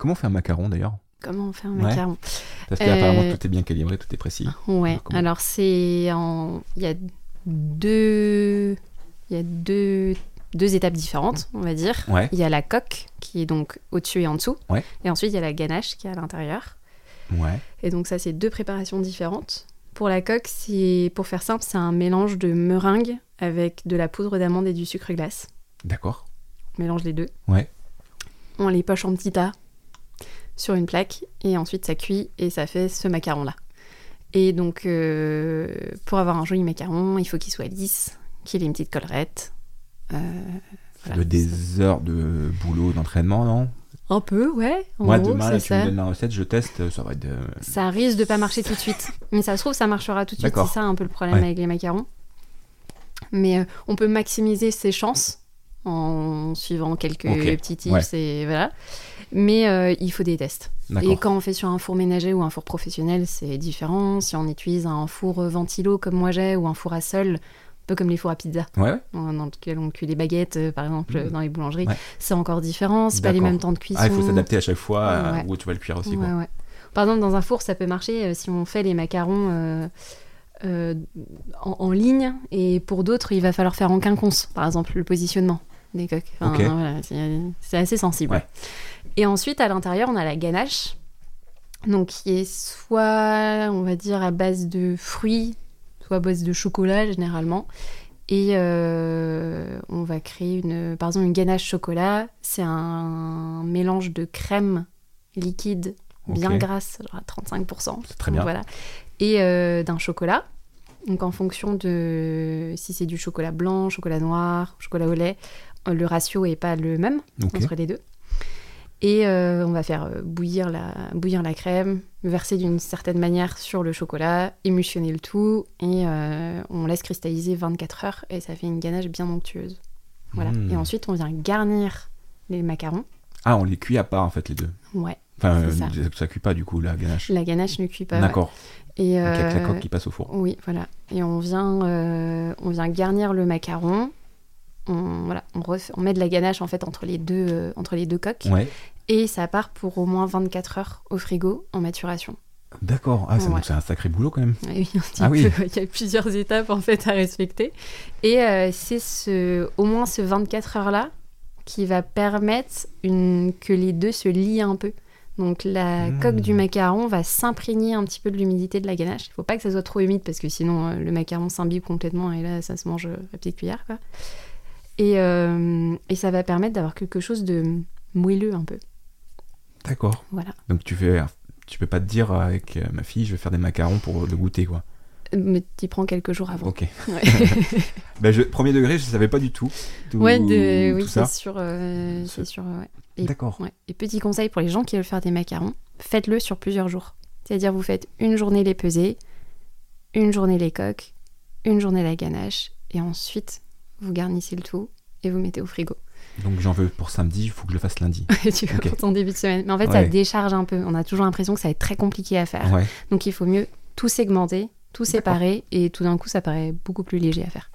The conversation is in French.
Comment on fait un macaron d'ailleurs Comment on fait un Ouais. macaron Parce qu'apparemment Euh, tout est bien calibré, tout est précis. Ouais, Alors, alors c'est en. Il y a deux. Il y a deux, deux étapes différentes, on va dire. Ouais. Il y a la coque, qui est donc au-dessus et en dessous. Ouais. Et ensuite, il y a la ganache, qui est à l'intérieur. Ouais. Et donc, ça, c'est deux préparations différentes. Pour la coque, c'est, pour faire simple, c'est un mélange de meringue avec de la poudre d'amande et du sucre glace. D'accord. On mélange les deux. Ouais. On les poche en petits tas sur une plaque et ensuite ça cuit et ça fait ce macaron-là. Et donc, euh, pour avoir un joli macaron, il faut qu'il soit lisse, qu'il ait une petite collerette. Euh, voilà. De des heures de boulot, d'entraînement, non? Un peu, ouais. En Moi, gros, demain, là, tu ça. me donnes la recette, je teste, ça va être. euh, Ça risque de pas marcher tout de suite. Mais ça se trouve, ça marchera tout de suite. C'est ça un peu le problème Ouais. avec les macarons. Mais euh, on peut maximiser ses chances en suivant quelques petits tips Ouais. et voilà. Mais euh, il faut des tests. Et quand on fait sur un four ménager ou un four professionnel, c'est différent. Si on utilise un four ventilo comme moi j'ai ou un four à sol, un peu comme les fours à pizza, Ouais, dans lequel on cuit les baguettes, euh, par exemple, Mhm. dans les boulangeries, Ouais. c'est encore différent. C'est pas les mêmes temps de cuisson. Ah, il faut s'adapter à chaque fois à où tu vas le cuire aussi. Quoi. Par exemple, dans un four, ça peut marcher euh, si on fait les macarons euh, euh, en, en ligne, et pour d'autres, il va falloir faire en quinconce, par exemple, le positionnement des coques. Enfin, voilà, c'est c'est assez sensible. Ouais. Et ensuite, à l'intérieur, on a la ganache, donc qui est soit, on va dire, à base de fruits, soit à base de chocolat généralement. Et euh, on va créer une, par exemple, une ganache chocolat. C'est un mélange de crème liquide bien grasse, genre à 35%. C'est très bien. Voilà. Et euh, d'un chocolat. Donc en fonction de si c'est du chocolat blanc, chocolat noir, chocolat au lait, euh, le ratio est pas le même entre les deux. Et euh, on va faire euh, bouillir la, bouillir la crème, verser d'une certaine manière sur le chocolat, émulsionner le tout, et euh, on laisse cristalliser 24 heures, et ça fait une ganache bien onctueuse. Voilà. Mmh. Et ensuite, on vient garnir les macarons. Ah, on les cuit à part en fait les deux. Ouais, Enfin, euh, ça. cuit pas du coup la ganache. la ganache ne cuit pas. ouais. D'accord. Et Donc avec la euh, coque qui passe au four. Oui, voilà. Et on vient, euh, on vient garnir le macaron. On, voilà, on, refait- on met de la ganache en fait entre les deux, euh, entre les deux coques. Ouais. Et ça part pour au moins 24 heures au frigo en maturation. D'accord. Ah, c'est Ouais. c'est un sacré boulot quand même. Ah oui, un petit Ah oui. Il y a plusieurs étapes en fait à respecter. Et euh, c'est ce, au moins ce 24 heures là qui va permettre une, que les deux se lient un peu. Donc la Mmh. coque du macaron va s'imprégner un petit peu de l'humidité de la ganache. Il faut pas que ça soit trop humide parce que sinon euh, le macaron s'imbibe complètement et là ça se mange à petite cuillère. Quoi. Et, euh, et ça va permettre d'avoir quelque chose de moelleux un peu. D'accord. Voilà. Donc tu fais, tu peux pas te dire avec euh, ma fille, je vais faire des macarons pour le goûter quoi. Mais tu prends quelques jours avant. Ok. Ouais. Ben, je, premier degré, je savais pas du tout. tout- Ouais, de- oui, c'est sûr. euh, c'est sûr ouais. Et- D'accord. Et petit conseil pour les gens qui veulent faire des macarons, faites-le sur plusieurs jours. C'est-à-dire, vous faites une journée les pesées, une journée les coques, une journée la ganache, et ensuite, vous garnissez le tout et vous mettez au frigo. Donc j'en veux pour samedi, il faut que je le fasse lundi. tu vas Ok. pour ton début de semaine. Mais en fait, ça décharge un peu. On a toujours l'impression que ça va être très compliqué à faire. Ouais. Donc, il faut mieux tout segmenter, tout séparer, et tout d'un coup, ça paraît beaucoup plus léger à faire.